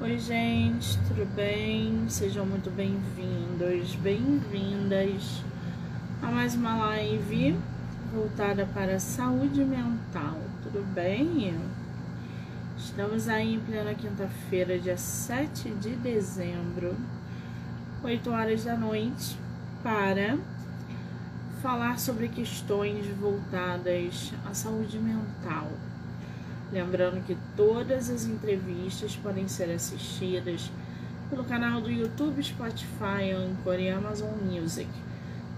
Oi, gente, tudo bem? Sejam muito bem-vindos, bem-vindas a mais uma live voltada para a saúde mental, tudo bem? Estamos aí em plena quinta-feira, dia 7 de dezembro, 8 horas da noite, para falar sobre questões voltadas à saúde mental. Lembrando que todas as entrevistas podem ser assistidas pelo canal do YouTube, Spotify, Anchor e Amazon Music.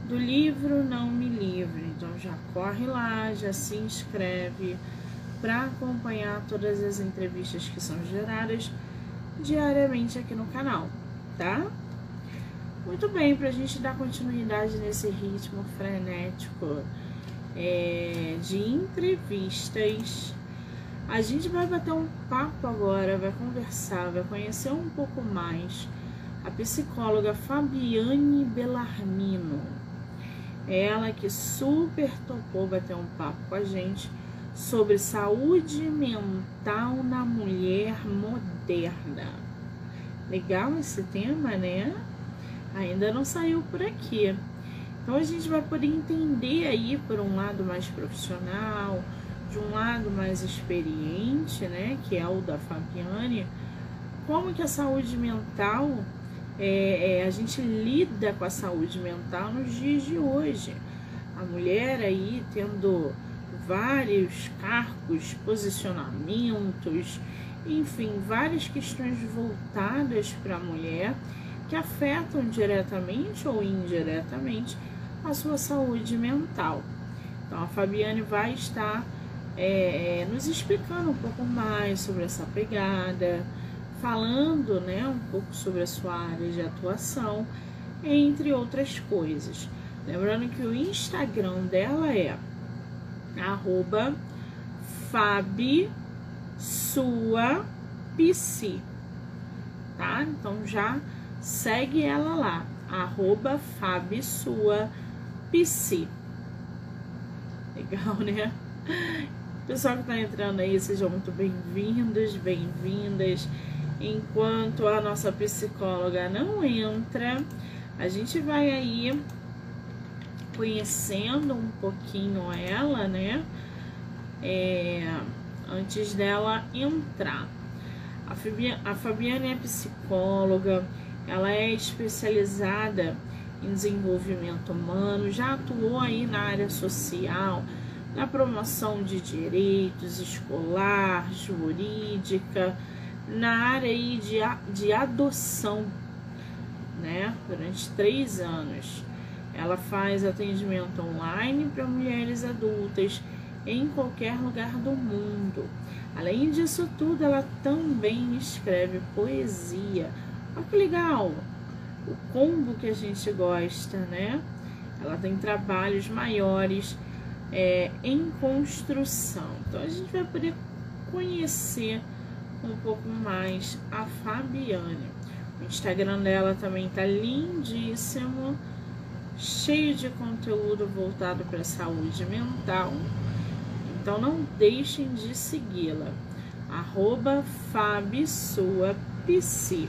Do livro Não Me Livre. Então já corre lá, já se inscreve para acompanhar todas as entrevistas que são geradas diariamente aqui no canal, tá? Muito bem, para a gente dar continuidade nesse ritmo frenético é, de entrevistas, a gente vai bater um papo agora, vai conversar, vai conhecer um pouco mais a psicóloga Fabiane Bellarmino. Ela que super topou bater um papo com a gente sobre saúde mental na mulher moderna. Legal esse tema, né? ainda não saiu por aqui. Então a gente vai poder entender aí por um lado mais profissional, de um lado mais experiente, né, que é o da Fabiane, como que a saúde mental, é, é, a gente lida com a saúde mental nos dias de hoje. A mulher aí tendo vários cargos, posicionamentos, enfim, várias questões voltadas para a mulher que afetam diretamente ou indiretamente a sua saúde mental. Então, a Fabiane vai estar é, é, nos explicando um pouco mais sobre essa pegada, falando né, um pouco sobre a sua área de atuação, entre outras coisas. Lembrando que o Instagram dela é arroba Sua Psi, tá? Então já segue ela lá, arroba FabiSuaPsi. Legal, né? Pessoal que tá entrando aí, sejam muito bem-vindos, bem-vindas. Enquanto a nossa psicóloga não entra, a gente vai aí conhecendo um pouquinho ela, né? É, antes dela entrar. A Fabiana, a Fabiana é psicóloga, ela é especializada em desenvolvimento humano, já atuou aí na área social, na promoção de direitos escolar, jurídica, na área de, de adoção, né? Durante três anos. Ela faz atendimento online para mulheres adultas em qualquer lugar do mundo. Além disso tudo, ela também escreve poesia Olha que legal! O combo que a gente gosta, né? Ela tem trabalhos maiores é, em construção. Então a gente vai poder conhecer um pouco mais a Fabiane. O Instagram dela também tá lindíssimo, cheio de conteúdo voltado para a saúde mental. Então não deixem de segui-la. Arroba FabiSuaPsi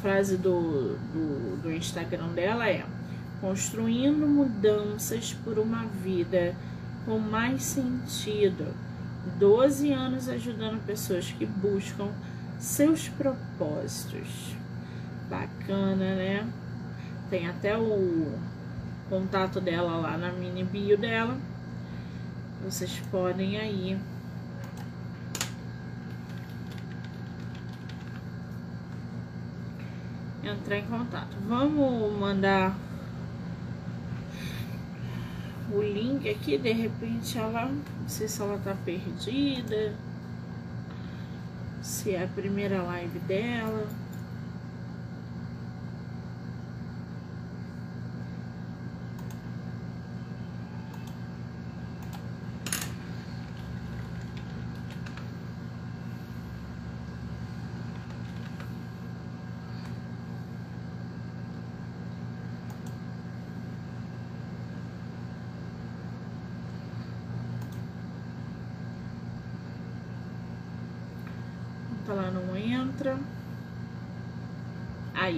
frase do, do, do Instagram dela é: construindo mudanças por uma vida com mais sentido. 12 anos ajudando pessoas que buscam seus propósitos. Bacana, né? Tem até o contato dela lá na mini bio dela. Vocês podem aí entrar em contato. Vamos mandar o link aqui, de repente ela, não sei se ela tá perdida, se é a primeira live dela.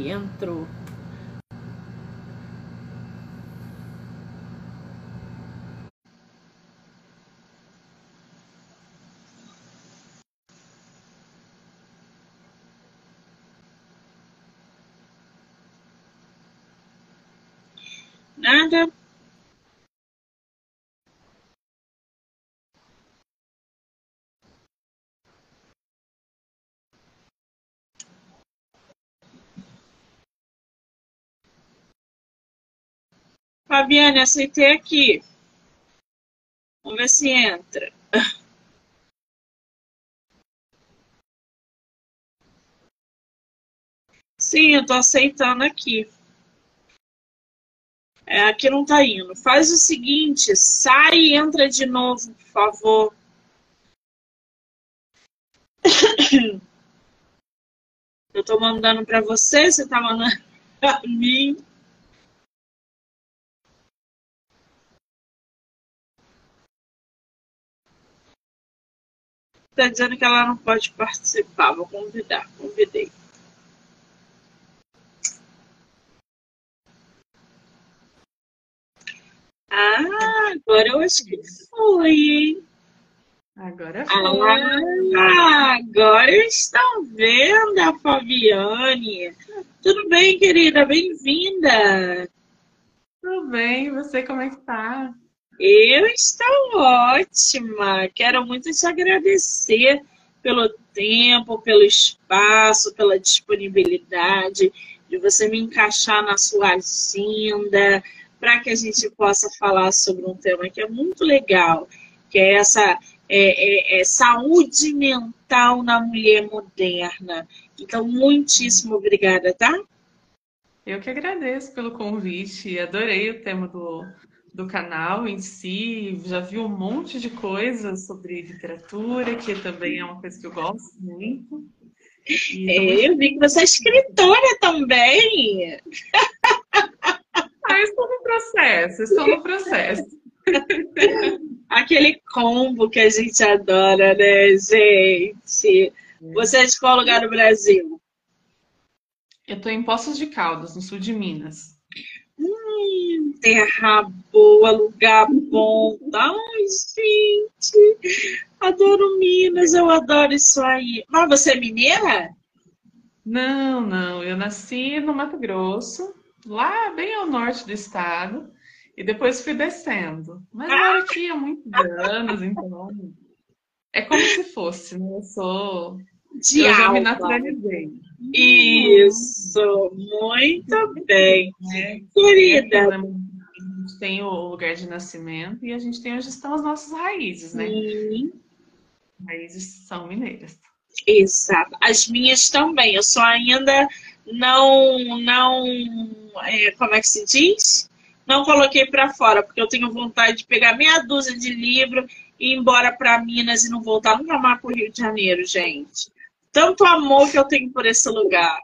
Entrou. Nada. Fabiane, aceitei aqui. Vamos ver se entra. Sim, eu tô aceitando aqui. É, aqui não tá indo. Faz o seguinte, sai e entra de novo, por favor. Eu tô mandando para você, você tá mandando para mim. Está dizendo que ela não pode participar. Vou convidar. Convidei. Ah, agora eu acho que foi, hein? Agora foi. Ah, agora estão vendo a Fabiane. Tudo bem, querida? Bem-vinda. Tudo bem, você como é que tá? Eu estou ótima. Quero muito te agradecer pelo tempo, pelo espaço, pela disponibilidade de você me encaixar na sua agenda para que a gente possa falar sobre um tema que é muito legal, que é essa é, é, é saúde mental na mulher moderna. Então, muitíssimo obrigada, tá? Eu que agradeço pelo convite, adorei o tema do, do canal em si, já vi um monte de coisas sobre literatura, que também é uma coisa que eu gosto muito. É, eu vi que você é escritora também. Ah, estou no processo, estou no processo. Aquele combo que a gente adora, né, gente? Você é de qual lugar do Brasil? Eu estou em Poços de Caldas, no sul de Minas. Hum, terra boa, lugar bom. Ai, gente, adoro Minas, eu adoro isso aí. Mas você é mineira? Não, não. Eu nasci no Mato Grosso, lá bem ao norte do estado, e depois fui descendo. Mas eu moro aqui há muitos anos, então é como se fosse, né? Eu sou. De eu já me naturalizei. Isso, muito bem. Querida, A gente tem o lugar de nascimento e a gente tem onde estão as nossas raízes, né? sim, Raízes são mineiras. exato. As minhas também. Eu só ainda não, não, é, como é que se diz? Não coloquei para fora, porque eu tenho vontade de pegar meia dúzia de livro e ir embora para Minas e não voltar nunca mais para o Rio de Janeiro, gente. Tanto amor que eu tenho por esse lugar.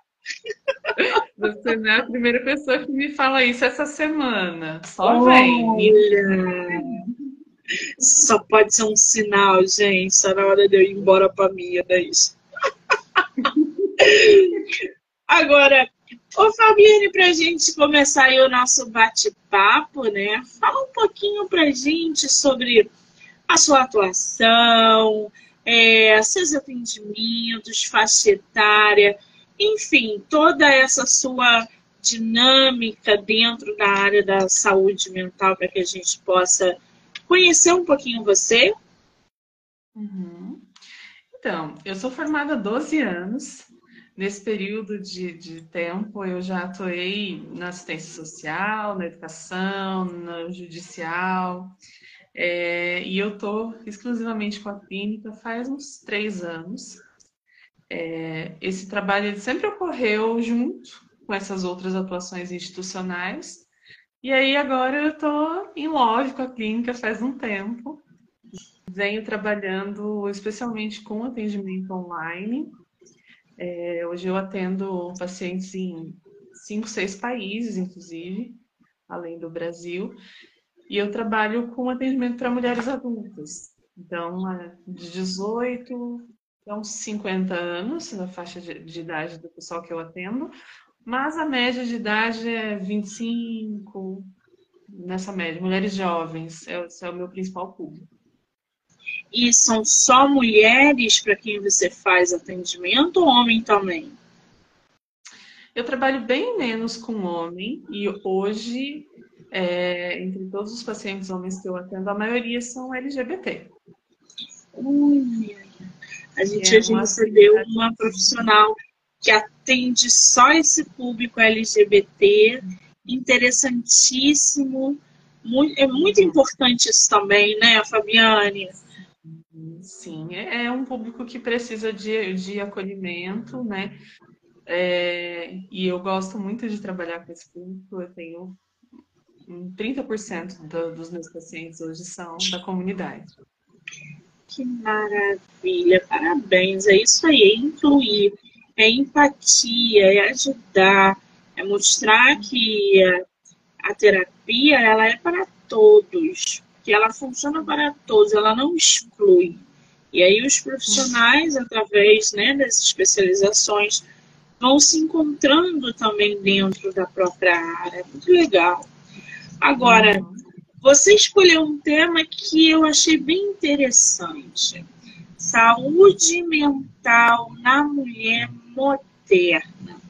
Você não é a primeira pessoa que me fala isso essa semana. Só vem. Só pode ser um sinal, gente. Só na hora de eu ir embora para Minas. Agora, ô Fabiane, para a gente começar aí o nosso bate-papo, né? Fala um pouquinho para a gente sobre a sua atuação, é, seus atendimentos, faixa etária, enfim, toda essa sua dinâmica dentro da área da saúde mental para que a gente possa conhecer um pouquinho você. Uhum. Então, eu sou formada há 12 anos. Nesse período de, de tempo, eu já atuei na assistência social, na educação, no judicial. É, e eu estou exclusivamente com a clínica faz uns três anos. É, esse trabalho sempre ocorreu junto com essas outras atuações institucionais. E aí agora eu estou em love com a clínica faz um tempo. Venho trabalhando especialmente com atendimento online. É, hoje eu atendo pacientes em cinco, seis países, inclusive, além do Brasil. E eu trabalho com atendimento para mulheres adultas. Então, é de 18 até uns 50 anos, na faixa de, de idade do pessoal que eu atendo, mas a média de idade é 25, nessa média, mulheres jovens, é, esse é o meu principal público. E são só mulheres para quem você faz atendimento ou homem também? Eu trabalho bem menos com homem e hoje, é, entre todos os pacientes homens que eu atendo, a maioria são LGBT. A gente é hoje recebeu uma profissional que atende só esse público LGBT, interessantíssimo. Muito, é muito importante isso também, né, Fabiane? Sim, é, é um público que precisa de, de acolhimento, né? É, e eu gosto muito de trabalhar com esse público. Eu tenho 30% do, dos meus pacientes hoje são da comunidade. Que maravilha, parabéns. É isso aí, é incluir é empatia, é ajudar, é mostrar que a terapia ela é para todos, que ela funciona para todos, ela não exclui. E aí os profissionais, através né, das especializações, vão se encontrando também dentro da própria área. Muito legal. Agora, você escolheu um tema que eu achei bem interessante. Saúde mental na mulher moderna.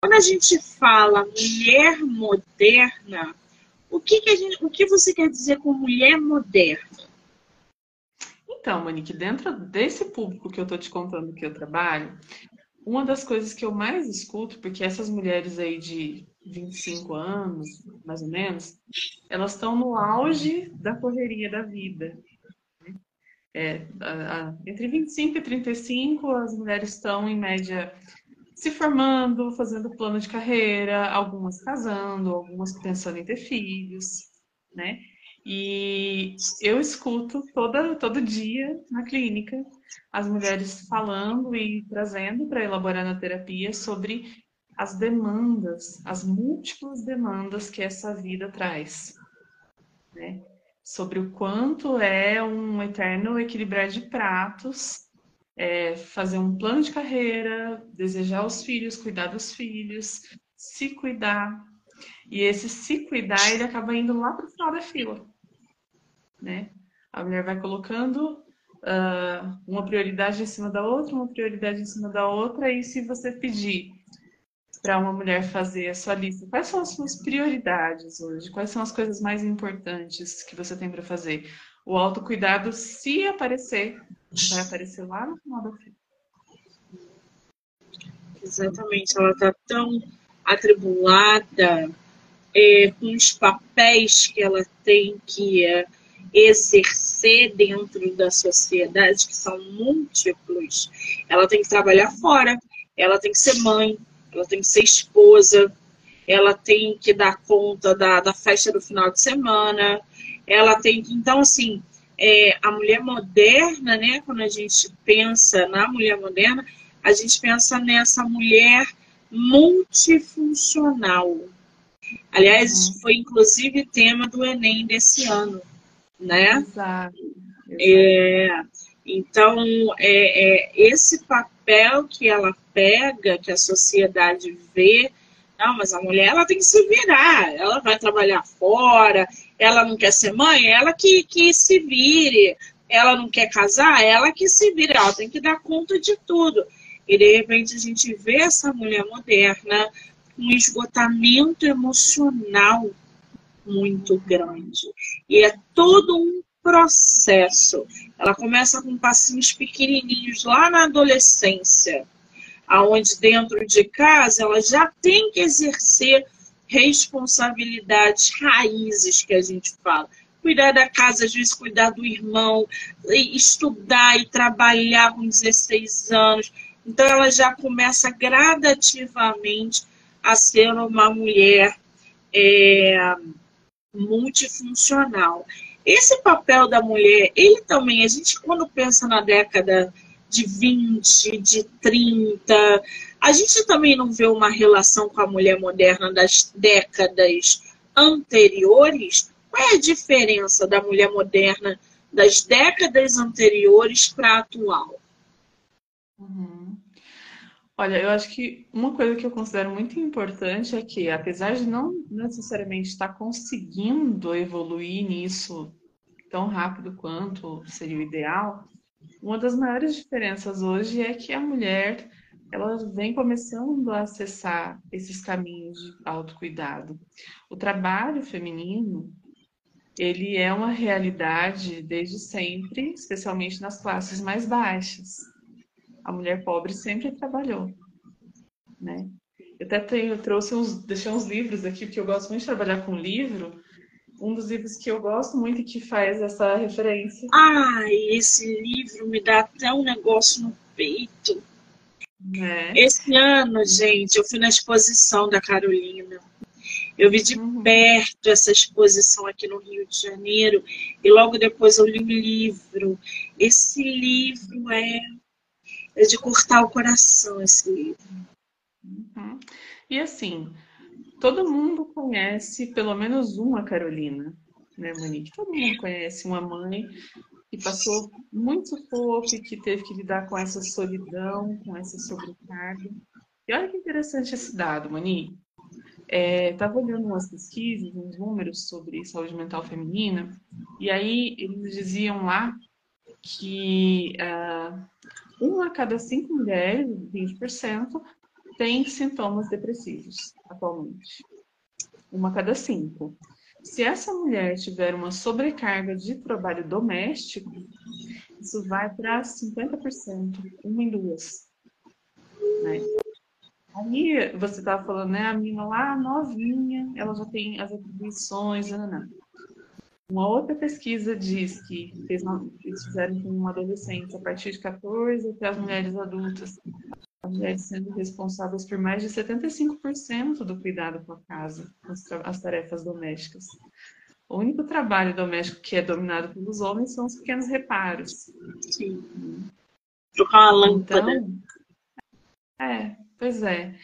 Quando a gente fala mulher moderna, o que, que, gente, o que você quer dizer com mulher moderna? Então, Monique, dentro desse público que eu estou te contando que eu trabalho, uma das coisas que eu mais escuto, porque essas mulheres aí de 25 anos, mais ou menos, elas estão no auge da correria da vida. É, a, a, entre 25 e 35, as mulheres estão, em média, se formando, fazendo plano de carreira, algumas casando, algumas pensando em ter filhos, né? E eu escuto toda, todo dia na clínica as mulheres falando e trazendo para elaborar na terapia sobre as demandas, as múltiplas demandas que essa vida traz. Né? Sobre o quanto é um eterno equilibrar de pratos é, fazer um plano de carreira, desejar os filhos, cuidar dos filhos, se cuidar. E esse se cuidar, ele acaba indo lá para o final da fila. Né? A mulher vai colocando uh, uma prioridade em cima da outra, uma prioridade em cima da outra, e se você pedir para uma mulher fazer a sua lista, quais são as suas prioridades hoje? Quais são as coisas mais importantes que você tem para fazer? O autocuidado, se aparecer, vai aparecer lá no final da fila. Exatamente, ela está tão atribulada é, com os papéis que ela tem que é, exercer dentro da sociedade, que são múltiplos. Ela tem que trabalhar fora, ela tem que ser mãe, ela tem que ser esposa, ela tem que dar conta da, da festa do final de semana, ela tem que. Então, assim, é, a mulher moderna, né? Quando a gente pensa na mulher moderna, a gente pensa nessa mulher multifuncional. Aliás, uhum. foi inclusive tema do Enem desse ano, né? Exato. Exato. É, então, é, é, esse papel que ela pega, que a sociedade vê, não, mas a mulher ela tem que se virar, ela vai trabalhar fora, ela não quer ser mãe, ela que, que se vire. Ela não quer casar, ela que se vire. Ela tem que dar conta de tudo. E de repente a gente vê essa mulher moderna com um esgotamento emocional muito grande. E é todo um processo. Ela começa com passinhos pequenininhos lá na adolescência, aonde dentro de casa ela já tem que exercer responsabilidades raízes que a gente fala. Cuidar da casa, às vezes cuidar do irmão, estudar e trabalhar com 16 anos. Então ela já começa gradativamente a ser uma mulher é, multifuncional. Esse papel da mulher, ele também, a gente quando pensa na década de 20, de 30, a gente também não vê uma relação com a mulher moderna das décadas anteriores? Qual é a diferença da mulher moderna das décadas anteriores para a atual? Uhum. Olha, eu acho que uma coisa que eu considero muito importante é que, apesar de não necessariamente estar conseguindo evoluir nisso tão rápido quanto seria o ideal, uma das maiores diferenças hoje é que a mulher ela vem começando a acessar esses caminhos de autocuidado. O trabalho feminino, ele é uma realidade desde sempre, especialmente nas classes mais baixas. A mulher pobre sempre trabalhou, né? Eu até tenho, trouxe uns, deixei uns livros aqui, porque eu gosto muito de trabalhar com livro. Um dos livros que eu gosto muito e que faz essa referência. Ai, esse livro me dá até um negócio no peito. É. Esse ano, gente, eu fui na exposição da Carolina. Eu vi de Uhum. perto essa exposição aqui no Rio de Janeiro e logo depois eu li o livro. Esse livro é, é de cortar o coração, esse livro. Uhum. E assim, todo mundo conhece pelo menos uma Carolina, né, Monique? Todo mundo conhece uma mãe que passou muito sufoco e que teve que lidar com essa solidão, com essa sobrecarga. E olha que interessante esse dado, Monique. Estava olhando umas pesquisas, uns números sobre saúde mental feminina, e aí eles diziam lá que ah, uma a cada cinco mulheres, 20%, tem sintomas depressivos atualmente. Uma a cada cinco. Se essa mulher tiver uma sobrecarga de trabalho doméstico, isso vai para 50%, uma em duas. Né? Aí você estava falando, né? A menina lá novinha, ela já tem as atribuições, não, não. Uma outra pesquisa diz que eles fizeram com adolescentes a partir de 14 até as mulheres adultas, as mulheres sendo responsáveis por mais de 75% do cuidado com a casa, as tarefas domésticas. O único trabalho doméstico que é dominado pelos homens são os pequenos reparos. Sim. Trocar uma lâmpada. Então, é, pois é.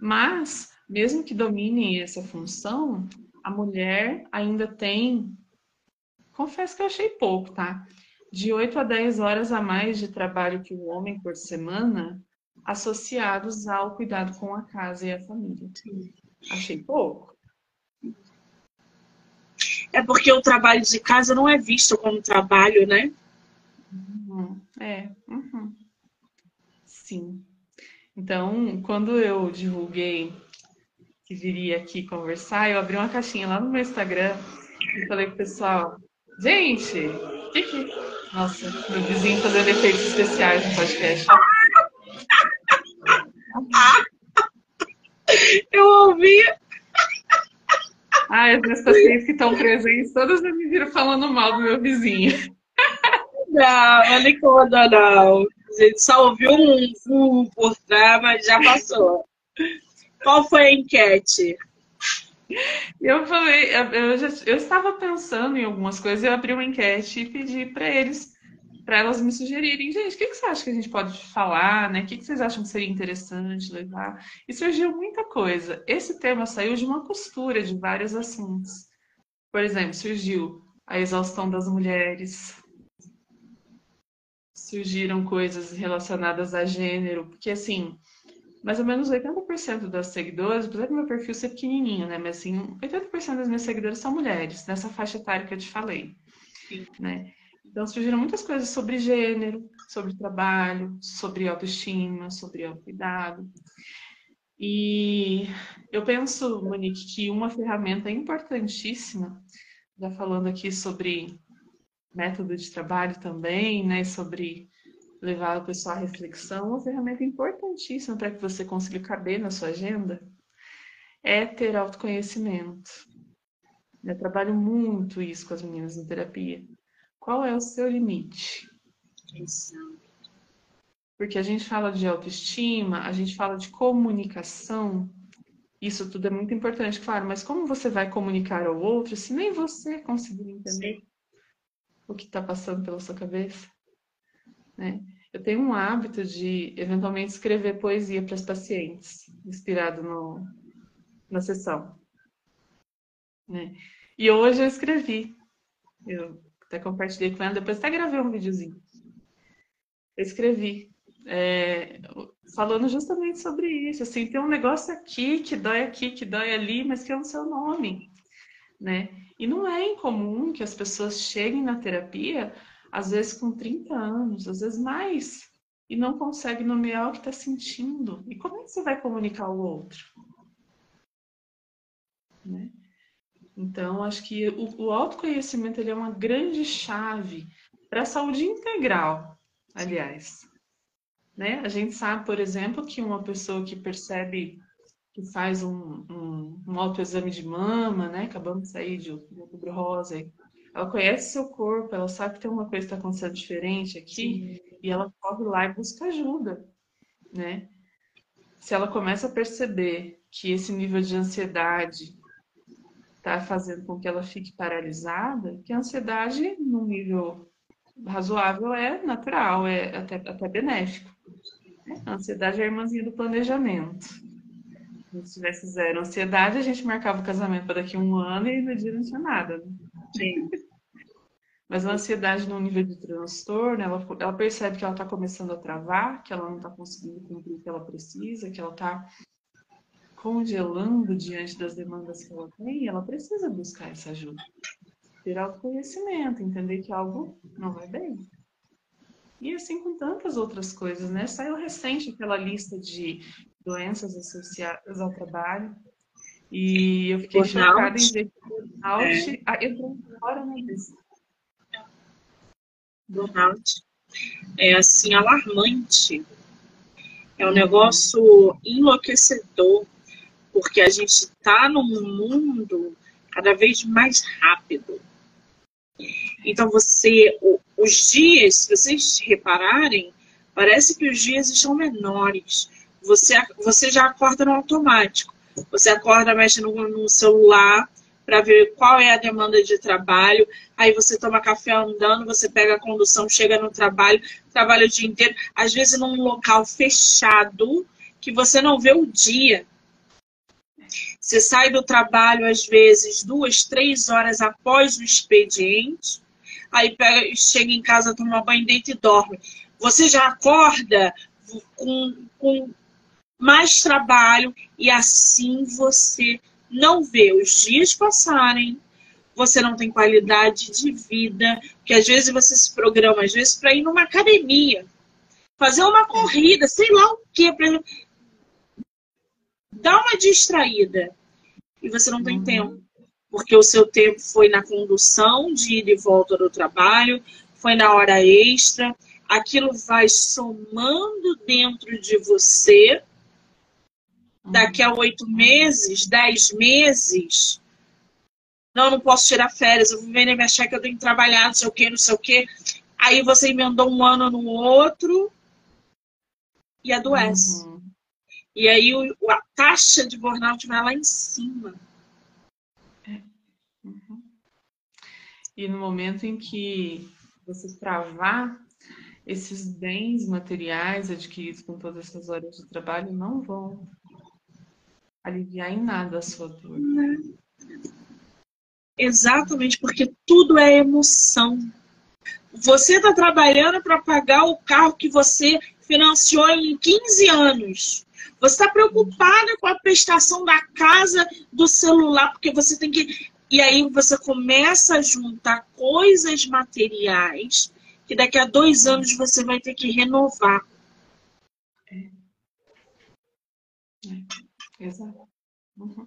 Mas, mesmo que dominem essa função, a mulher ainda tem, confesso que eu achei pouco, tá? De 8 a 10 horas a mais de trabalho que o homem por semana, associados ao cuidado com a casa e a família. Achei pouco. É porque o trabalho de casa não é visto como trabalho, né? Uhum, é, uhum. sim. Então, quando eu divulguei que viria aqui conversar, eu abri uma caixinha lá no meu Instagram e falei pro pessoal, gente, que que... Nossa, meu vizinho fazendo efeitos especiais no podcast. Eu ouvi. Ah, as minhas pacientes que estão presentes, todas me viram falando mal do meu vizinho. Não, não conta, não. A gente só ouviu um fumo por trás, mas já passou. Qual foi a enquete? Eu falei, eu, já, eu estava pensando em algumas coisas, eu abri uma enquete e pedi para eles, para elas me sugerirem, gente, o que, que você acha que a gente pode falar, né? O que, que vocês acham que seria interessante levar? E surgiu muita coisa. Esse tema saiu de uma costura de vários assuntos. Por exemplo, surgiu a exaustão das mulheres, surgiram coisas relacionadas a gênero, porque assim, mais ou menos 80% das seguidoras, apesar do meu perfil ser pequenininho, né? Mas assim, 80% das minhas seguidoras são mulheres, nessa faixa etária que eu te falei, Sim. né? Então surgiram muitas coisas sobre gênero, sobre trabalho, sobre autoestima, sobre autocuidado. E eu penso, Monique, que uma ferramenta importantíssima, já falando aqui sobre método de trabalho também, né, sobre levar o pessoal à reflexão, uma ferramenta importantíssima para que você consiga caber na sua agenda é ter autoconhecimento. Eu trabalho muito isso com as meninas em terapia. Qual é o seu limite? Porque a gente fala de autoestima, a gente fala de comunicação, isso tudo é muito importante, claro, mas como você vai comunicar ao outro se nem você conseguir entender o que está passando pela sua cabeça? Né? Eu tenho um hábito de, eventualmente, escrever poesia para as pacientes, inspirado no, na sessão. Né? E hoje eu escrevi. Eu até compartilhei com ela, depois até gravei um videozinho. Eu escrevi é, falando justamente sobre isso. Assim, tem um negócio aqui que dói aqui, que dói ali, mas que é o seu nome, né? E não é incomum que as pessoas cheguem na terapia, às vezes com 30 anos, às vezes mais, e não conseguem nomear o que está sentindo. E como é que você vai comunicar ao outro? Né? Então, acho que o, o autoconhecimento ele é uma grande chave para a saúde integral, aliás. Né? A gente sabe, por exemplo, que uma pessoa que percebe que faz um, um, um autoexame de mama, né? Acabamos de sair de outubro rosa, ela conhece seu corpo, ela sabe que tem uma coisa que está acontecendo diferente aqui, Sim. e ela corre lá e busca ajuda, né? Se ela começa a perceber que esse nível de ansiedade está fazendo com que ela fique paralisada, que a ansiedade, num nível razoável, é natural, é até, até benéfico. A ansiedade é a irmãzinha do planejamento. Se tivesse zero ansiedade, a gente marcava o casamento para daqui a um ano e no dia não tinha nada. Né? Mas a ansiedade no nível de transtorno, ela, ela percebe que ela está começando a travar, que ela não está conseguindo cumprir o que ela precisa, que ela está congelando diante das demandas que ela tem, ela precisa buscar essa ajuda. Ter autoconhecimento, entender que algo não vai bem. E assim com tantas outras coisas, né? Saiu recente aquela lista de doenças associadas ao trabalho. E eu fiquei chocada em ver que burnout é. entrou agora na lista. Burnout é assim alarmante. É um negócio enlouquecedor, porque a gente está num mundo cada vez mais rápido. Então você, os dias, se vocês repararem, parece que os dias estão menores. Você, você já acorda no automático. Você acorda, mexe no, no celular para ver qual é a demanda de trabalho. Aí você toma café andando, você pega a condução, chega no trabalho, trabalha o dia inteiro, às vezes num local fechado que você não vê o dia. Você sai do trabalho, às vezes, duas, três horas após o expediente, aí pega, chega em casa, toma banho, deita e dorme. Você já acorda com, com mais trabalho e assim você não vê os dias passarem, você não tem qualidade de vida, que às vezes você se programa, às vezes, para ir numa academia, fazer uma corrida, sei lá o que, para dar uma distraída. E você não tem uhum. tempo. Porque o seu tempo foi na condução de ida e volta do trabalho, foi na hora extra. Aquilo vai somando dentro de você. Daqui a oito meses, dez meses, não, não posso tirar férias, eu vou vender minha cheque, eu tenho que trabalhar, não sei o que, não sei o que. Aí você emendou um ano no outro e adoece. Uhum. E aí o, a taxa de burnout vai lá em cima. É. Uhum. E no momento em que você travar, esses bens materiais adquiridos com todas essas horas de trabalho não vão aliviar em nada a sua dor. Exatamente, porque tudo é emoção. Você está trabalhando para pagar o carro que você financiou em 15 anos. Você está preocupada com a prestação da casa, do celular, porque você tem que. E aí você começa a juntar coisas materiais que daqui a dois anos você vai ter que renovar. É. É. Exato. Uhum.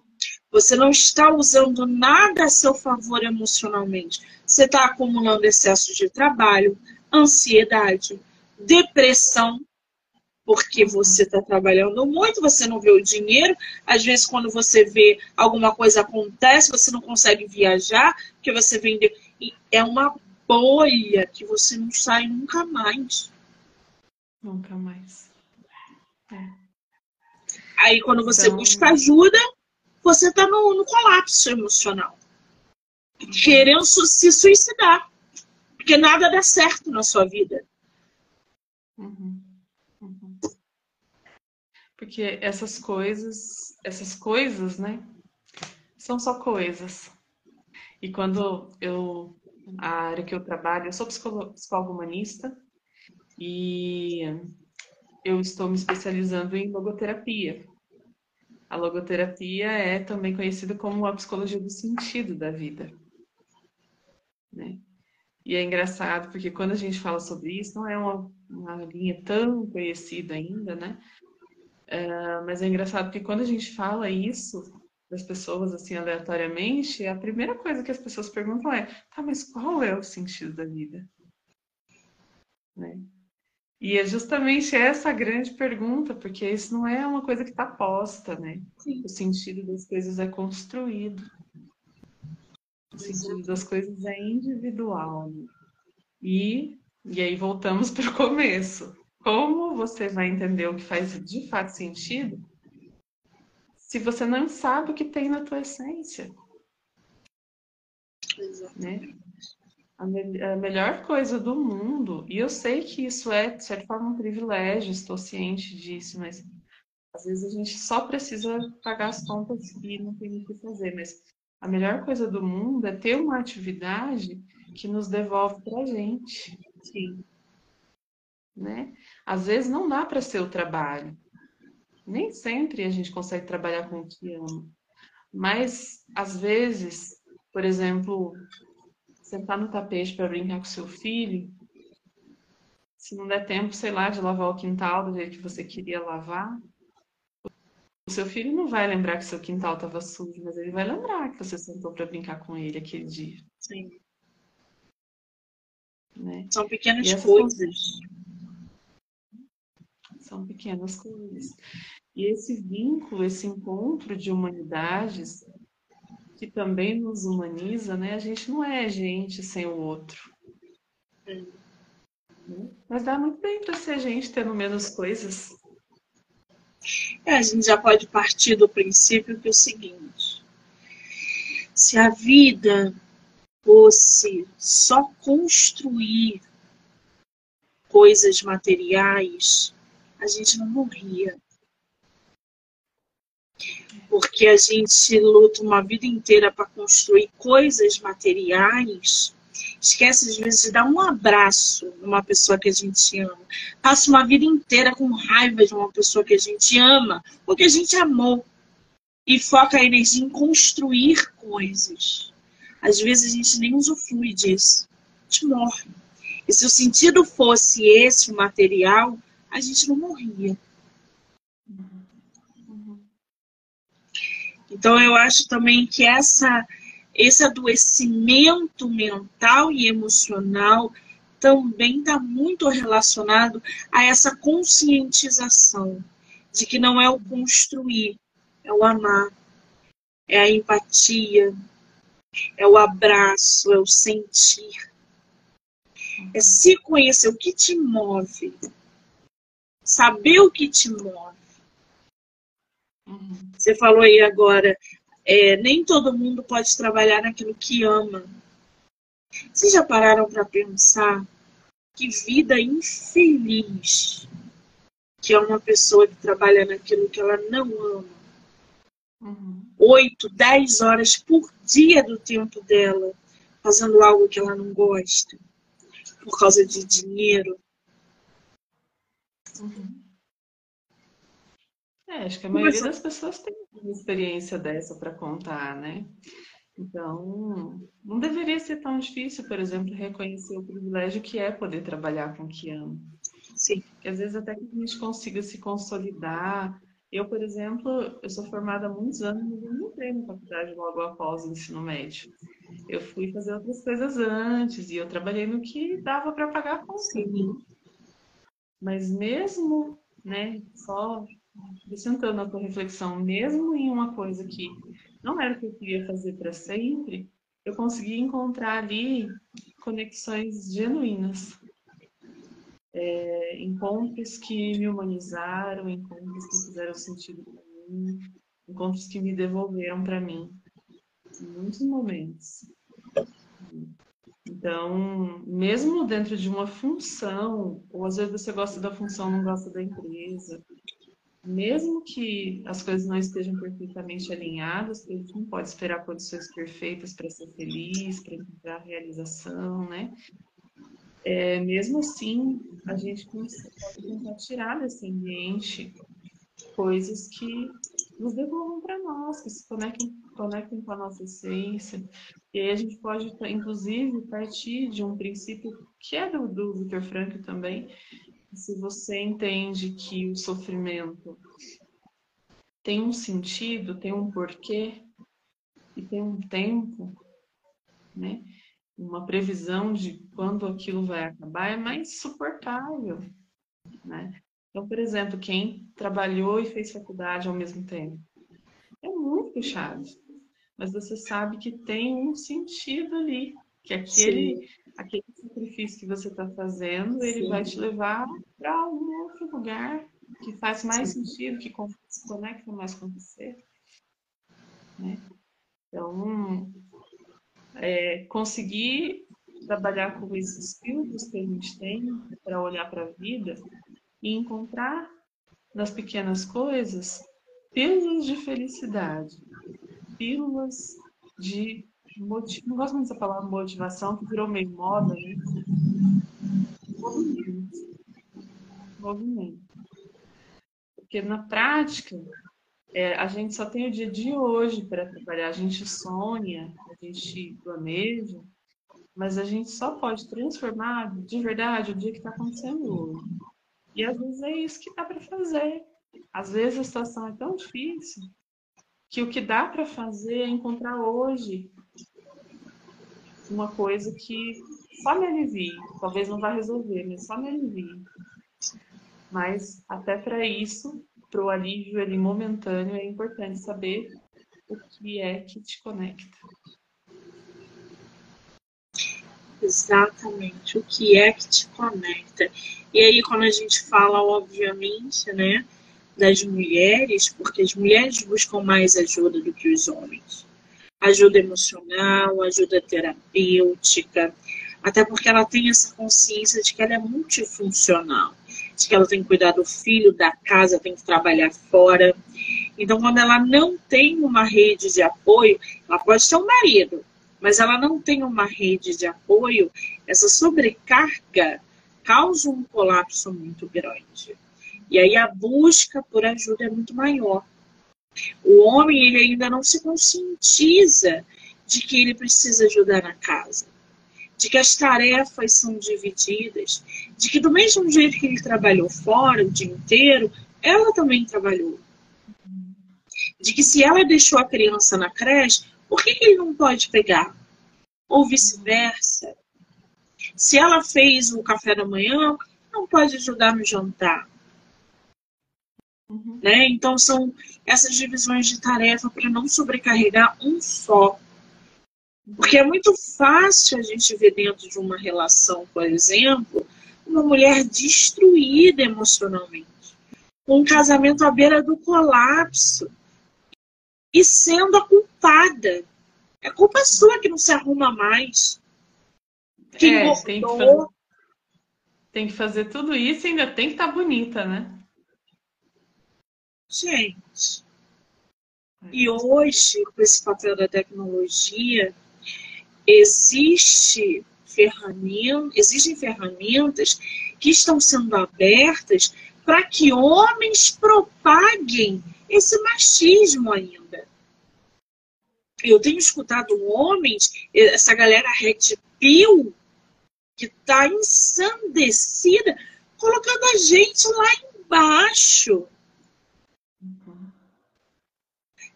Você não está usando nada a seu favor emocionalmente. Você está acumulando excesso de trabalho, ansiedade, depressão, porque você está trabalhando muito, você não vê o dinheiro. Às vezes, quando você vê alguma coisa acontece, você não consegue viajar, porque você vende. É uma bolha que você não sai nunca mais. Nunca mais. Aí, quando você então... busca ajuda, você está no, no, colapso emocional. Querendo se suicidar. Porque nada dá certo na sua vida. Uhum. Porque essas coisas, essas coisas, né, são só coisas. E quando eu, a área que eu trabalho, eu sou psicólogo humanista e eu estou me especializando em logoterapia. A logoterapia é também conhecida como a psicologia do sentido da vida. Né? E é engraçado, porque quando a gente fala sobre isso, não é uma, uma linha tão conhecida ainda, né? Uh, mas é engraçado porque quando a gente fala isso das pessoas assim aleatoriamente, a primeira coisa que as pessoas perguntam é: tá, mas qual é o sentido da vida? Né? E é justamente essa a grande pergunta, porque isso não é uma coisa que está posta, né? Sim. O sentido das coisas é construído. O sentido das coisas é individual. Né? E, e aí voltamos para o começo. Como você vai entender o que faz de fato sentido se você não sabe o que tem na tua essência? Né? A, me a, melhor coisa do mundo, e eu sei que isso é, de certa forma, um privilégio, estou ciente disso, mas às vezes a gente só precisa pagar as contas e não tem o que fazer. Mas a melhor coisa do mundo é ter uma atividade que nos devolve para a gente. Sim. Né? Às vezes não dá para ser o trabalho. Nem sempre a gente consegue trabalhar com o que ama. Mas, às vezes, por exemplo, sentar no tapete para brincar com seu filho, se não der tempo, sei lá, de lavar o quintal do jeito que você queria lavar, o seu filho não vai lembrar que seu quintal estava sujo, mas ele vai lembrar que você sentou para brincar com ele aquele dia. Sim. Né? São pequenas coisas. São pequenas coisas. E esse vínculo, esse encontro de humanidades, que também nos humaniza, né? A gente não é gente sem o outro. Mas dá muito bem para ser gente tendo menos coisas. É, a gente já pode partir do princípio que é o seguinte: se a vida fosse só construir coisas materiais, a gente não morria porque a gente luta uma vida inteira para construir coisas materiais, esquece às vezes de dar um abraço numa pessoa que a gente ama. Passa uma vida inteira com raiva de uma pessoa que a gente ama, porque a gente amou. E foca a energia em construir coisas. Às vezes a gente nem usufrui disso. A gente morre. E se o sentido fosse esse, o material, a gente não morria. Então, eu acho também que essa, esse adoecimento mental e emocional também está muito relacionado a essa conscientização de que não é o construir, é o amar, é a empatia, é o abraço, é o sentir. É se conhecer o que te move, saber o que te move Uhum. Você falou aí agora, é, nem todo mundo pode trabalhar naquilo que ama. Vocês já pararam para pensar que vida infeliz que é uma pessoa que trabalha naquilo que ela não ama? Uhum. Oito, dez horas por dia do tempo dela fazendo algo que ela não gosta por causa de dinheiro. Uhum. É, acho que a maioria das pessoas tem uma experiência dessa para contar, né? Então, não deveria ser tão difícil, por exemplo, reconhecer o privilégio que é poder trabalhar com o que ama. Sim. Que às vezes até que a gente consiga se consolidar. Eu, por exemplo, eu sou formada há muitos anos, mas eu não entrei na faculdade logo após o ensino médio. Eu fui fazer outras coisas antes e eu trabalhei no que dava para pagar consigo. Mas mesmo, né, só acrescentando a tua reflexão, mesmo em uma coisa que não era o que eu queria fazer para sempre, eu consegui encontrar ali conexões genuínas. É, encontros que me humanizaram, encontros que fizeram sentido para mim, encontros que me devolveram para mim, em muitos momentos. Então, mesmo dentro de uma função, ou às vezes você gosta da função, não gosta da empresa, mesmo que as coisas não estejam perfeitamente alinhadas, a gente não pode esperar condições perfeitas para ser feliz, para encontrar realização, né? é, mesmo assim, a gente pode tentar tirar desse ambiente coisas que nos devolvam para nós, que se conectem, conectem com a nossa essência. E aí a gente pode, inclusive, partir de um princípio que é do, do Victor Frankl também. Se você entende que o sofrimento tem um sentido, tem um porquê e tem um tempo, né? Uma previsão de quando aquilo vai acabar é mais suportável, né? Então, por exemplo, quem trabalhou e fez faculdade ao mesmo tempo, é muito puxado. Mas você sabe que tem um sentido ali, que aquele, aquele sacrifício que você está fazendo, ele Sim. vai te levar para um outro lugar que faz mais Sim. sentido, que se conecta mais com você. Né? Então, é, conseguir trabalhar com esses filtros que a gente tem para olhar para a vida e encontrar nas pequenas coisas pílulas de felicidade, pílulas de motivação. Não gosto muito dessa palavra motivação, que virou meio moda, né? Movimento. Movimento. Porque na prática, é, a gente só tem o dia de hoje para trabalhar. A gente sonha, a gente planeja, mas a gente só pode transformar de verdade o dia que está acontecendo hoje. E às vezes é isso que dá para fazer. Às vezes a situação é tão difícil que o que dá para fazer é encontrar hoje uma coisa que só me alivie. Talvez não vá resolver, mas só me alivie. Mas até para isso, para o alívio ali momentâneo, é importante saber o que é que te conecta. Exatamente, o que é que te conecta. E aí, quando a gente fala, obviamente, né, das mulheres, porque as mulheres buscam mais ajuda do que os homens. Ajuda emocional, ajuda terapêutica, até porque ela tem essa consciência de que ela é multifuncional, de que ela tem que cuidar do filho, da casa, tem que trabalhar fora. Então, quando ela não tem uma rede de apoio, ela pode ter um marido, mas ela não tem uma rede de apoio, essa sobrecarga causa um colapso muito grande. E aí a busca por ajuda é muito maior. O homem ele ainda não se conscientiza de que ele precisa ajudar na casa, de que as tarefas são divididas, de que do mesmo jeito que ele trabalhou fora o dia inteiro, ela também trabalhou. De que se ela deixou a criança na creche, por que ele não pode pegar? Ou vice-versa. Se ela fez o café da manhã, não pode ajudar no jantar. Uhum. Né? Então, são essas divisões de tarefa para não sobrecarregar um só. Porque é muito fácil a gente ver dentro de uma relação, por exemplo, uma mulher destruída emocionalmente, um casamento à beira do colapso e sendo a culpada. É culpa sua que não se arruma mais que é, tem, que fazer, tem que fazer tudo isso e ainda tem que estar tá bonita, né? Gente, e hoje, com esse papel da tecnologia, existe ferramenta, existem ferramentas que estão sendo abertas para que homens propaguem esse machismo ainda. Eu tenho escutado homens, essa galera red pill, que está ensandecida, colocando a gente lá embaixo.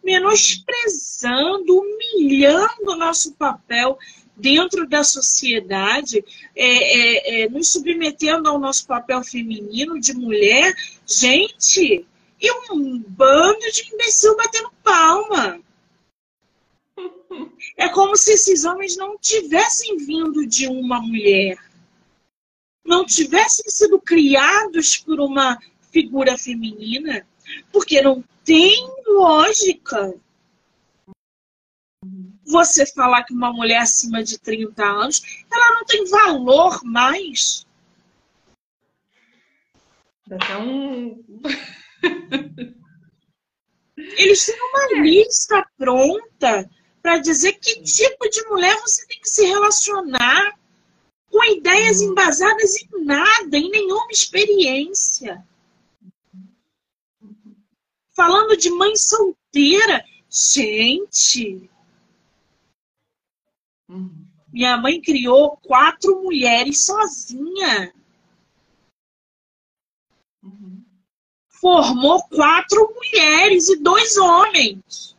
Menosprezando, humilhando o nosso papel dentro da sociedade, é, é, é, nos submetendo ao nosso papel feminino de mulher. Gente, e um bando de imbecil batendo palma. É como se esses homens não tivessem vindo de uma mulher, não tivessem sido criados por uma figura feminina, porque não tem lógica você falar que uma mulher acima de 30 anos, ela não tem valor mais. Então... Eles têm uma lista pronta para dizer que tipo de mulher você tem que se relacionar. Com com ideias embasadas em nada, em nenhuma experiência. Falando de mãe solteira. Gente, minha mãe criou quatro mulheres sozinha. Formou quatro mulheres e dois homens.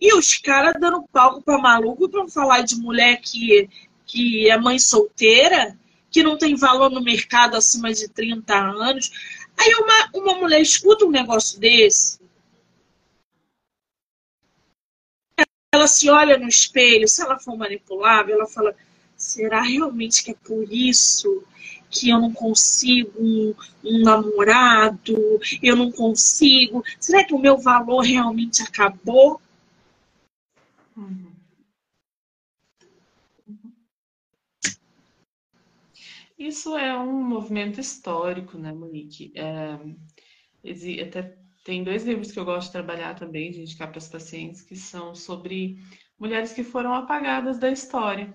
E os caras dando palco pra maluco pra falar de mulher que, que é mãe solteira, que não tem valor no mercado acima de 30 anos. Aí uma, uma mulher escuta um negócio desse, ela se olha no espelho, se ela for manipulável, ela fala: será realmente que é por isso que eu não consigo um, um namorado? Eu não consigo? Será que o meu valor realmente acabou? Uhum. Isso é um movimento histórico, né, Monique? É, até tem dois livros que eu gosto de trabalhar também, de indicar para os pacientes, que são sobre mulheres que foram apagadas da história,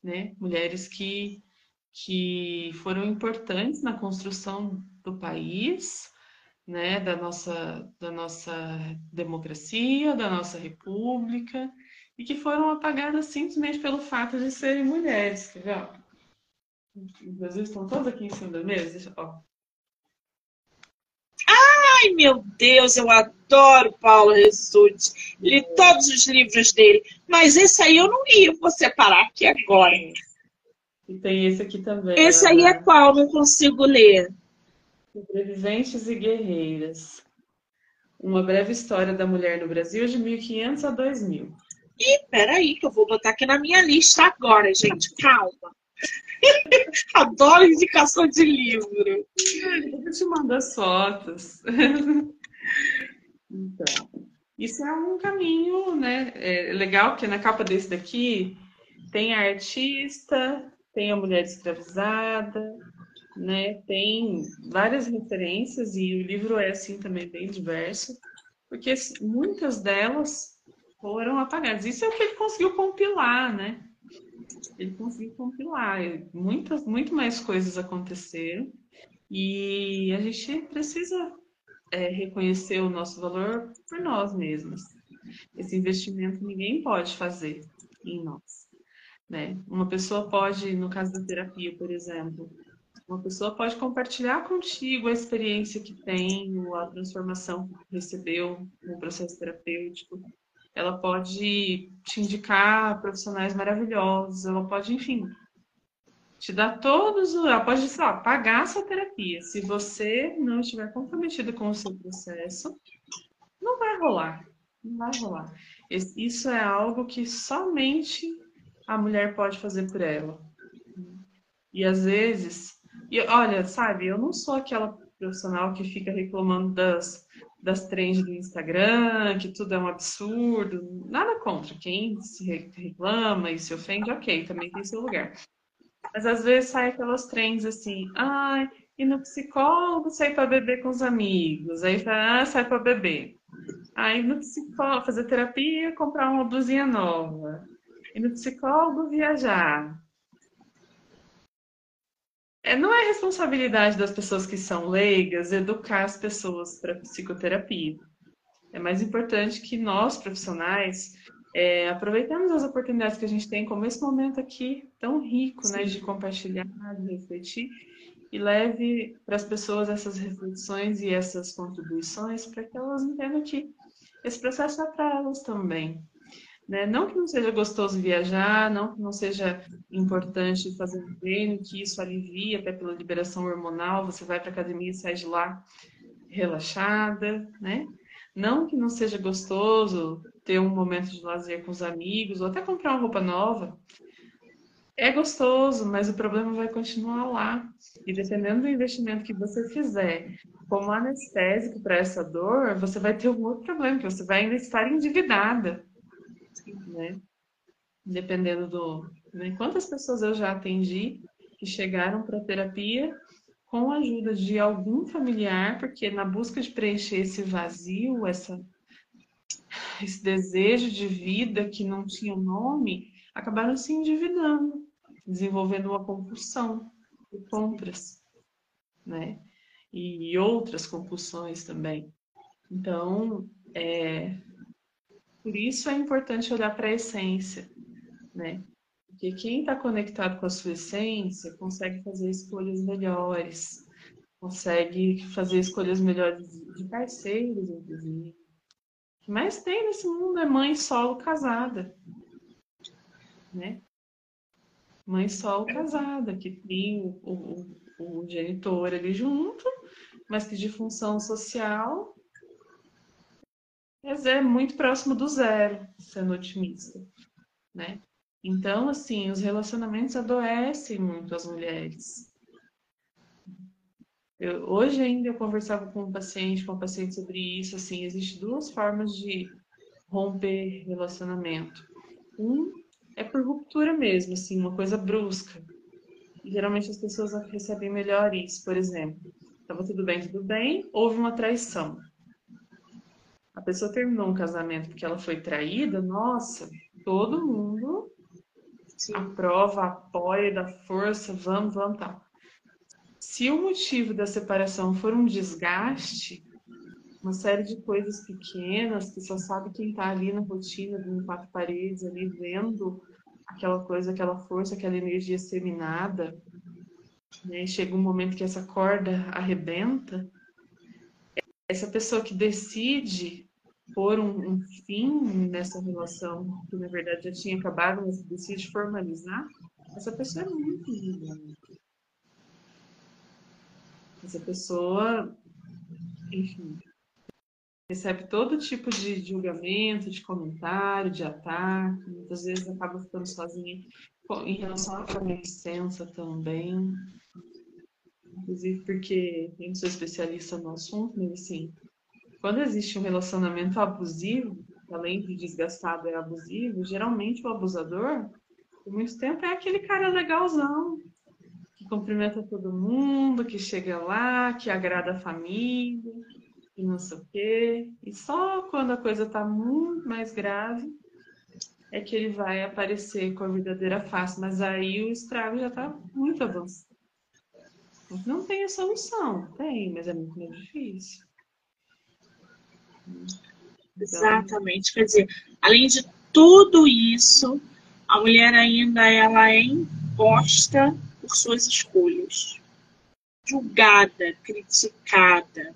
né? Mulheres que, que foram importantes na construção do país, né? Da nossa, da nossa democracia, da nossa república, e que foram apagadas simplesmente pelo fato de serem mulheres, quer ver? Inclusive, estão todos aqui em cima da mesa. Deixa, ó. Ai, meu Deus, eu adoro Paulo Resulti. Li todos os livros dele. Mas esse aí eu não li, eu vou separar aqui agora. E tem esse aqui também. Esse ó, aí é qual? Não consigo ler. Sobreviventes e Guerreiras. Uma breve história da mulher no Brasil de 1500 a 2000. Ih, peraí, que eu vou botar aqui na minha lista agora, gente. Calma. Adoro indicação de livro. Eu te mando as fotos. Então, isso é um caminho, né? É legal porque na capa desse daqui tem a artista, tem a mulher escravizada, né? Tem várias referências e o livro é assim também bem diverso, porque muitas delas foram apagadas. Isso é o que ele conseguiu compilar, né? Ele conseguiu compilar. Muitas, muito mais coisas aconteceram e a gente precisa é, reconhecer o nosso valor por nós mesmos. Esse investimento ninguém pode fazer em nós. Né? Uma pessoa pode, no caso da terapia, por exemplo, uma pessoa pode compartilhar contigo a experiência que tem, a transformação que recebeu no processo terapêutico. Ela pode te indicar profissionais maravilhosos, ela pode, enfim, te dar todos os. Ela pode, sei lá, pagar a sua terapia. Se você não estiver comprometido com o seu processo, não vai rolar. Não vai rolar. Isso é algo que somente a mulher pode fazer por ela. E às vezes, e olha, sabe, eu não sou aquela profissional que fica reclamando das, das trends do Instagram, que tudo é um absurdo. Nada contra. Quem se reclama e se ofende, ok, também tem seu lugar. Mas às vezes sai aquelas trends assim, ai, e no psicólogo sair para beber com os amigos, aí ah, sai para beber. Aí no psicólogo fazer terapia, comprar uma blusinha nova. E no psicólogo viajar. É, não é responsabilidade das pessoas que são leigas educar as pessoas para psicoterapia. É mais importante que nós, profissionais, é, aproveitemos as oportunidades que a gente tem, como esse momento aqui tão rico, né, de compartilhar, de refletir, e leve para as pessoas essas reflexões e essas contribuições para que elas entendam que esse processo é para elas também. Né? Não que não seja gostoso viajar, não que não seja importante fazer um treino, que isso alivia até pela liberação hormonal, você vai para a academia e sai de lá relaxada, né? Não que não seja gostoso ter um momento de lazer com os amigos, ou até comprar uma roupa nova. É gostoso, mas o problema vai continuar lá. E dependendo do investimento que você fizer como anestésico para essa dor, você vai ter um outro problema, que você vai ainda estar endividada. Né? Dependendo do. Né? Quantas pessoas eu já atendi que chegaram para terapia com a ajuda de algum familiar, porque na busca de preencher esse vazio, essa, esse desejo de vida que não tinha nome, acabaram se endividando, desenvolvendo uma compulsão por compras, né? E outras compulsões também. Então, é, por isso é importante olhar para a essência, né? Porque quem está conectado com a sua essência consegue fazer escolhas melhores, consegue fazer escolhas melhores de parceiros, inclusive. O que mais tem nesse mundo é mãe solo casada, né? Mãe solo casada, que tem o, o, o genitor ali junto, mas que de função social é muito próximo do zero, sendo otimista, né? Então, assim, os relacionamentos adoecem muito as mulheres. Eu, hoje ainda eu conversava com um paciente, com um paciente sobre isso, assim, existem duas formas de romper relacionamento. Um é por ruptura mesmo, assim, uma coisa brusca. Geralmente as pessoas recebem melhor isso, por exemplo. Estava tudo bem, tudo bem, houve uma traição. A pessoa terminou um casamento porque ela foi traída, nossa, todo mundo Sim. aprova, apoia, dá força, vamos, vamos, tal. Se o motivo da separação for um desgaste, uma série de coisas pequenas que só sabe quem está ali na rotina, em quatro paredes, ali vendo aquela coisa, aquela força, aquela energia seminada, né? chega um momento que essa corda arrebenta, essa pessoa que decide pôr um, um, fim nessa relação, que na verdade já tinha acabado, mas decide formalizar, essa pessoa é muito julgada. Essa pessoa, enfim, recebe todo tipo de julgamento, de comentário, de ataque, muitas vezes acaba ficando sozinha em relação à família licença também. Inclusive porque eu sou especialista no assunto, mas assim, quando existe um relacionamento abusivo, além de desgastado é abusivo, geralmente o abusador, por muito tempo, é aquele cara legalzão, que cumprimenta todo mundo, que chega lá, que agrada a família, e não sei o quê. E só quando a coisa está muito mais grave é que ele vai aparecer com a verdadeira face, mas aí o estrago já está muito avançado. Não tem a solução, tem, mas é muito mais difícil. Exatamente. Quer dizer, além de tudo isso, a mulher ainda ela é imposta por suas escolhas, julgada, criticada.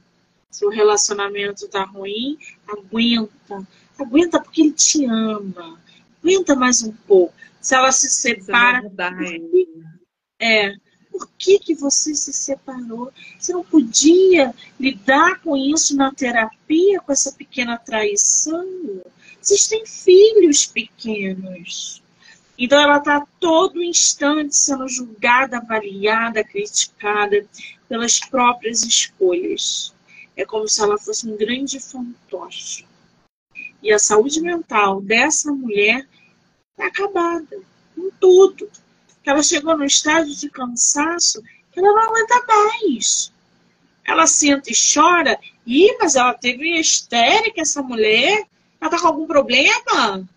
Se o relacionamento tá ruim, aguenta, aguenta porque ele te ama, aguenta mais um pouco. Se ela se separa, é, por que, que você se separou? Você não podia lidar com isso na terapia, com essa pequena traição? Vocês têm filhos pequenos. Então ela está todo instante sendo julgada, avaliada, criticada pelas próprias escolhas. É como se ela fosse um grande fantoche. E a saúde mental dessa mulher está acabada com tudo que ela chegou no estágio de cansaço que ela não aguenta mais. Ela senta e chora. Ih, mas ela teve histérica, essa mulher. Ela tá com algum problema?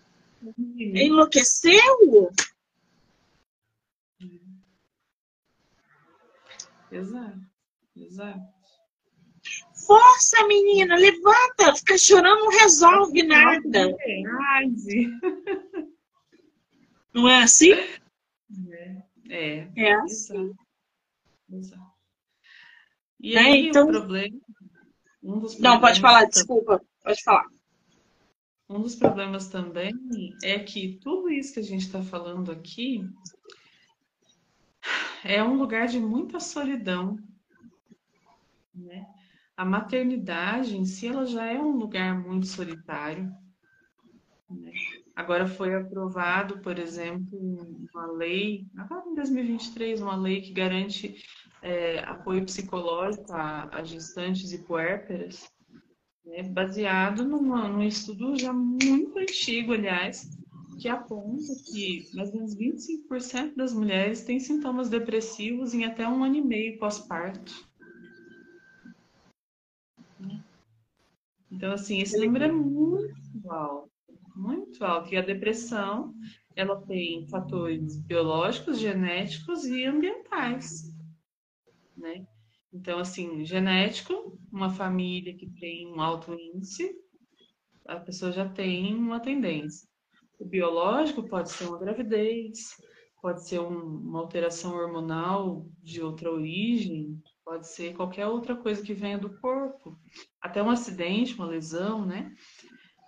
Uhum. Enlouqueceu? Exato, exato. Força, menina, levanta. Fica chorando não resolve nada. Não é assim? É. É assim. Exato. E é, aí então... o problema. Um dos Não, pode falar, desculpa. Pode falar. Um dos problemas também é que tudo isso que a gente está falando aqui é um lugar de muita solidão. Né? A maternidade em si ela já é um lugar muito solitário. Né? Agora foi aprovado, por exemplo, uma lei, agora em 2023, uma lei que garante é, apoio psicológico a, a, gestantes e puérperas, né, baseado numa, num estudo já muito antigo, aliás, que aponta que mais ou menos 25% das mulheres têm sintomas depressivos em até um ano e meio pós-parto. Então, assim, esse número é muito alto, muito alto. E a depressão, ela tem fatores biológicos, genéticos e ambientais, né? Então, assim, genético, uma família que tem um alto índice, a pessoa já tem uma tendência. O biológico pode ser uma gravidez, pode ser um, uma alteração hormonal de outra origem, pode ser qualquer outra coisa que venha do corpo, até um acidente, uma lesão, né?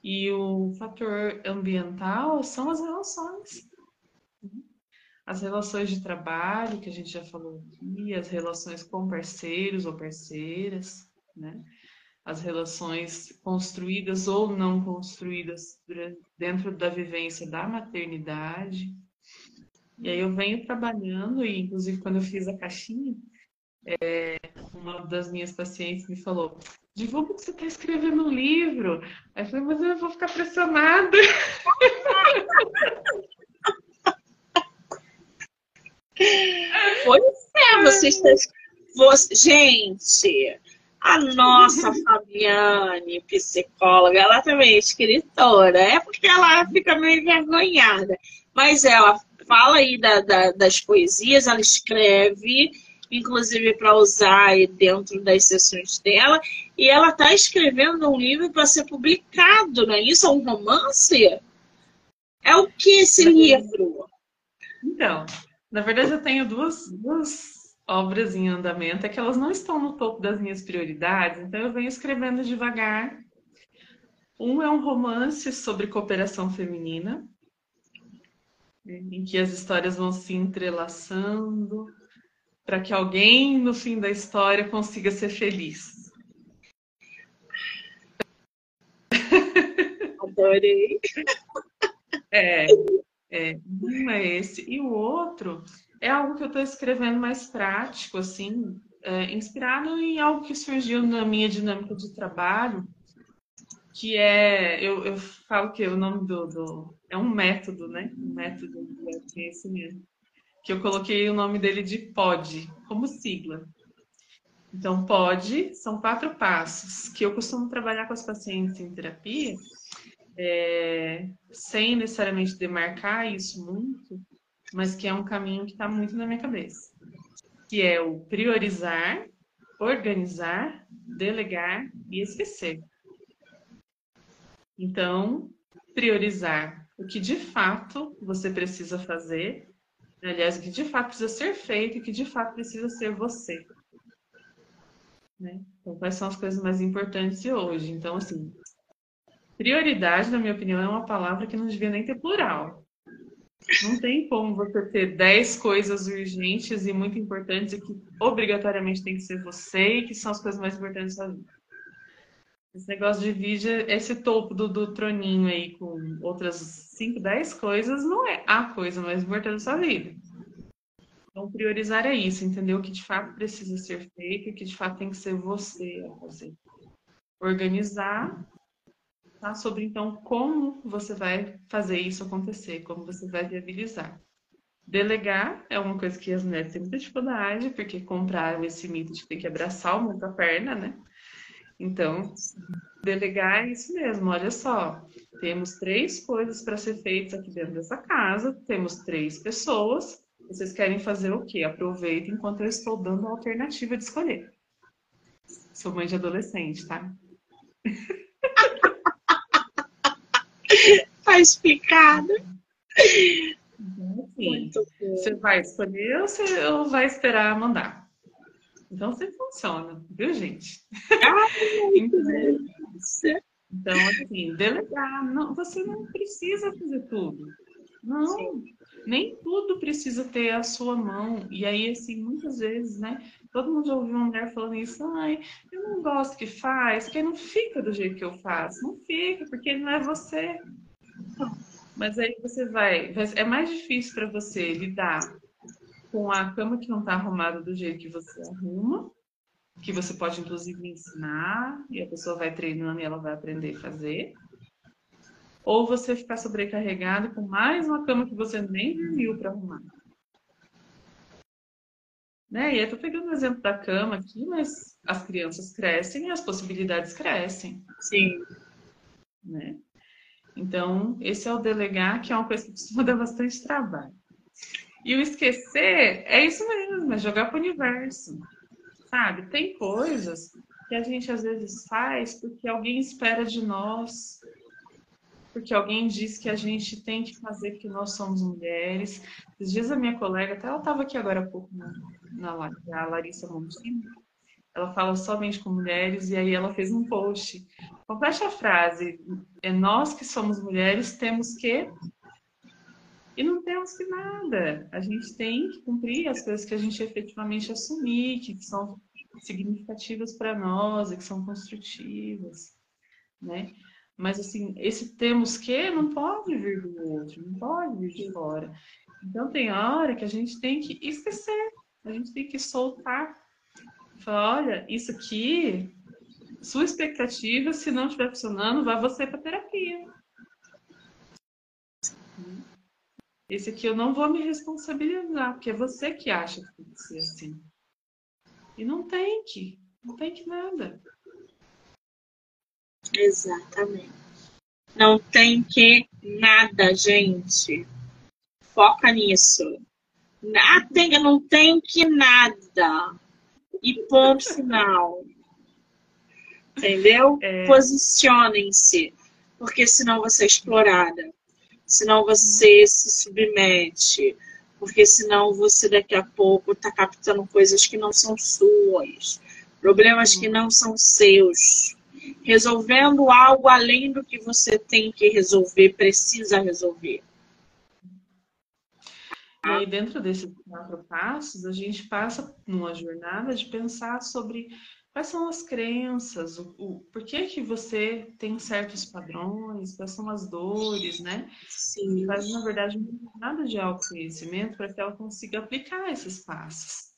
E o fator ambiental são as relações. As relações de trabalho, que a gente já falou aqui, as relações com parceiros ou parceiras, né? As relações construídas ou não construídas dentro da vivência da maternidade. E aí eu venho trabalhando, e inclusive quando eu fiz a caixinha, é, uma das minhas pacientes me falou: divulga que você está escrevendo um livro. Aí eu falei, mas eu vou ficar pressionada. Pois é, você está. Você... Gente, a nossa Fabiane, psicóloga, ela também é escritora. É porque ela fica meio envergonhada. Mas ela fala aí da, da, das poesias, ela escreve inclusive para usar dentro das sessões dela, e ela está escrevendo um livro para ser publicado, não é isso? É um romance? É o que esse livro? Então, na verdade eu tenho duas, duas obras em andamento, é que elas não estão no topo das minhas prioridades, então eu venho escrevendo devagar. Um é um romance sobre cooperação feminina, em que as histórias vão se entrelaçando, para que alguém no fim da história consiga ser feliz. Adorei. É, é, um é esse. E o outro é algo que eu estou escrevendo mais prático, assim, é, inspirado em algo que surgiu na minha dinâmica de trabalho, que é, eu, eu falo que o nome do, do, é um método, né? Um método de esse mesmo que eu coloquei o nome dele de POD, como sigla. Então, POD são quatro passos que eu costumo trabalhar com as pacientes em terapia, é, sem necessariamente demarcar isso muito, mas que é um caminho que está muito na minha cabeça. Que é o priorizar, organizar, delegar e esquecer. Então, priorizar o que de fato você precisa fazer aliás, que de fato precisa ser feito e que de fato precisa ser você. Né? Então, quais são as coisas mais importantes de hoje? Então, assim, prioridade, na minha opinião, é uma palavra que não devia nem ter plural. Não tem como você ter 10 coisas urgentes e muito importantes e que obrigatoriamente tem que ser você e que são as coisas mais importantes da vida. Esse negócio de vídeo, esse topo do, do troninho aí com outras 5, 10 coisas, não é a coisa mais importante da sua vida. Então, priorizar é isso, entender o que de fato precisa ser feito o que de fato tem que ser você a fazer. Organizar, tá? Sobre então como você vai fazer isso acontecer, como você vai viabilizar. Delegar é uma coisa que as mulheres têm muita dificuldade, porque compraram esse mito de ter que abraçar o mundo a perna, né? Então, delegar é isso mesmo. Olha só, temos três coisas para ser feitas aqui dentro dessa casa, temos três pessoas. Vocês querem fazer o quê? Aproveitem enquanto eu estou dando a alternativa de escolher. Sou mãe de adolescente, tá? tá explicado. Então, assim, você vai escolher ou você vai esperar mandar? Então você funciona, viu, gente? Então, então, assim, delegar. Não, você não precisa fazer tudo. Não, Sim. nem tudo precisa ter a sua mão. E aí, assim, muitas vezes, né? Todo mundo já ouviu uma mulher falando isso, ai, eu não gosto que faz, porque não fica do jeito que eu faço. Não fica, porque não é você. Mas aí você vai. É mais difícil para você lidar com a cama que não está arrumada do jeito que você arruma, que você pode inclusive ensinar e a pessoa vai treinando e ela vai aprender a fazer. Ou você ficar sobrecarregado com mais uma cama que você nem viu para arrumar. Né? E eu estou pegando o exemplo da cama aqui, mas as crianças crescem e as possibilidades crescem. Sim. Né? Então, esse é o delegar, que é uma coisa que costuma dar bastante trabalho. E o esquecer é isso mesmo, é jogar para o universo. Sabe? Tem coisas que a gente às vezes faz porque alguém espera de nós, porque alguém diz que a gente tem que fazer porque nós somos mulheres. Esses dias a minha colega, até ela estava aqui agora há pouco na, na Larissa Montini, ela fala somente com mulheres e aí ela fez um post. Complete a frase: é nós que somos mulheres temos que e não temos que nada. A gente tem que cumprir as coisas que a gente efetivamente assumir, que são significativas para nós e que são construtivas, né? Mas assim, esse temos que não pode vir do outro, não pode vir de fora. Então tem hora que a gente tem que esquecer, a gente tem que soltar. Falar, olha, isso aqui, sua expectativa, se não estiver funcionando, vai você para terapia. Esse aqui eu não vou me responsabilizar, porque é você que acha que tem que ser assim. E não tem que, não tem que nada. Exatamente. Não tem que nada, gente. Foca nisso. Nada, não tem que nada. E ponto final. Entendeu? É... Posicionem-se. Porque senão você é explorada. Senão você se submete. Porque senão você daqui a pouco está captando coisas que não são suas. Problemas que não são seus resolvendo algo além do que você tem que resolver, precisa resolver. E aí, dentro desses quatro passos, a gente passa numa jornada de pensar sobre quais são as crenças, o, o por que, que você tem certos padrões, quais são as dores, né? Sim. Faz, na verdade, uma jornada de autoconhecimento para que ela consiga aplicar esses passos.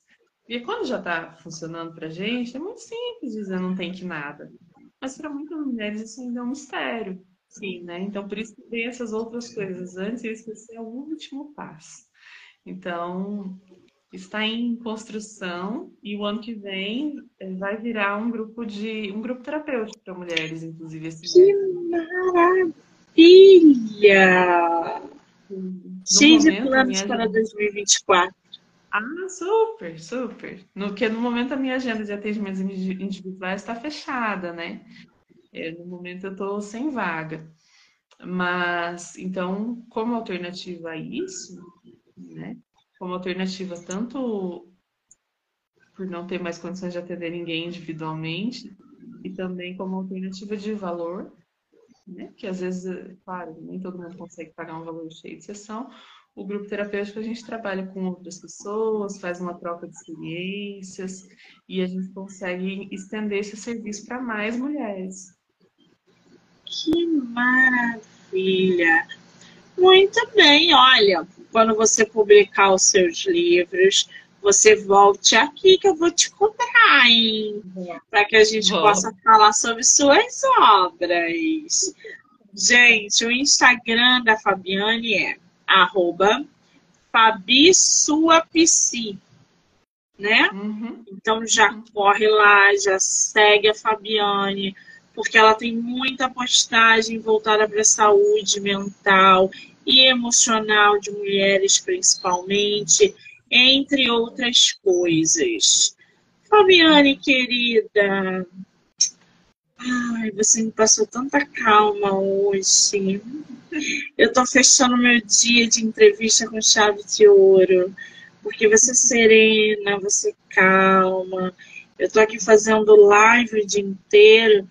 E quando já está funcionando para a gente, é muito simples dizer não tem que nada. Mas para muitas mulheres isso ainda é um mistério. Sim, né? Então, por isso que tem essas outras coisas antes e esse é o último passo. Então, está em construção e o ano que vem eh, vai virar um grupo de um grupo terapêutico para mulheres, inclusive. Esse que maravilha! Cheio de planos para 2024. Ah, super, super. No que no momento a minha agenda de atendimentos individuais está fechada, né? É, no momento eu estou sem vaga. Mas, então, como alternativa a isso, né? Como alternativa tanto por não ter mais condições de atender ninguém individualmente, e também como alternativa de valor, né? Que às vezes, claro, nem todo mundo consegue pagar um valor cheio de sessão, o grupo terapêutico a gente trabalha com outras pessoas, faz uma troca de experiências e a gente consegue estender esse serviço para mais mulheres. Que maravilha! Muito bem, olha, quando você publicar os seus livros, você volte aqui que eu vou te cobrar, hein? Para que a gente Bom. possa falar sobre suas obras. Gente, o Instagram da Fabiane é arroba Fabi Sua Psi, né? Uhum. Então já corre lá, já segue a Fabiane, porque ela tem muita postagem voltada para a saúde mental e emocional de mulheres, principalmente, entre outras coisas. Fabiane, querida, ai, você me passou tanta calma hoje. Eu tô fechando meu dia de entrevista com chave de ouro, porque você é serena, você é calma. Eu tô aqui fazendo live o dia inteiro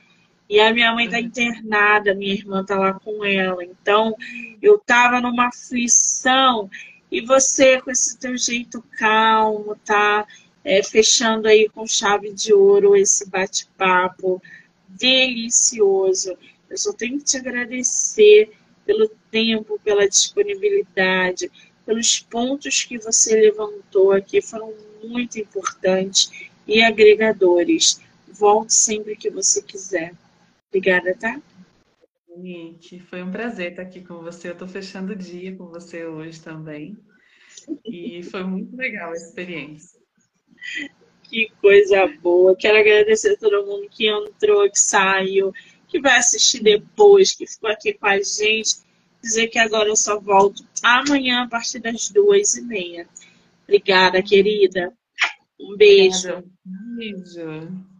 e a minha mãe tá internada, minha irmã tá lá com ela. Então, eu tava numa aflição e você com esse teu jeito calmo, tá? É, fechando aí com chave de ouro esse bate-papo delicioso. Eu só tenho que te agradecer pelo tempo, pela disponibilidade, pelos pontos que você levantou aqui, foram muito importantes e agregadores. Volte sempre que você quiser. Obrigada, tá? Gente, foi um prazer estar aqui com você. Eu estou fechando o dia com você hoje também. E foi muito legal a experiência. Que coisa boa. Quero agradecer a todo mundo que entrou, que saiu, que vai assistir depois, que ficou aqui com a gente. Dizer que agora eu só volto amanhã a partir das duas e meia. Obrigada, querida. Um beijo. Beijo.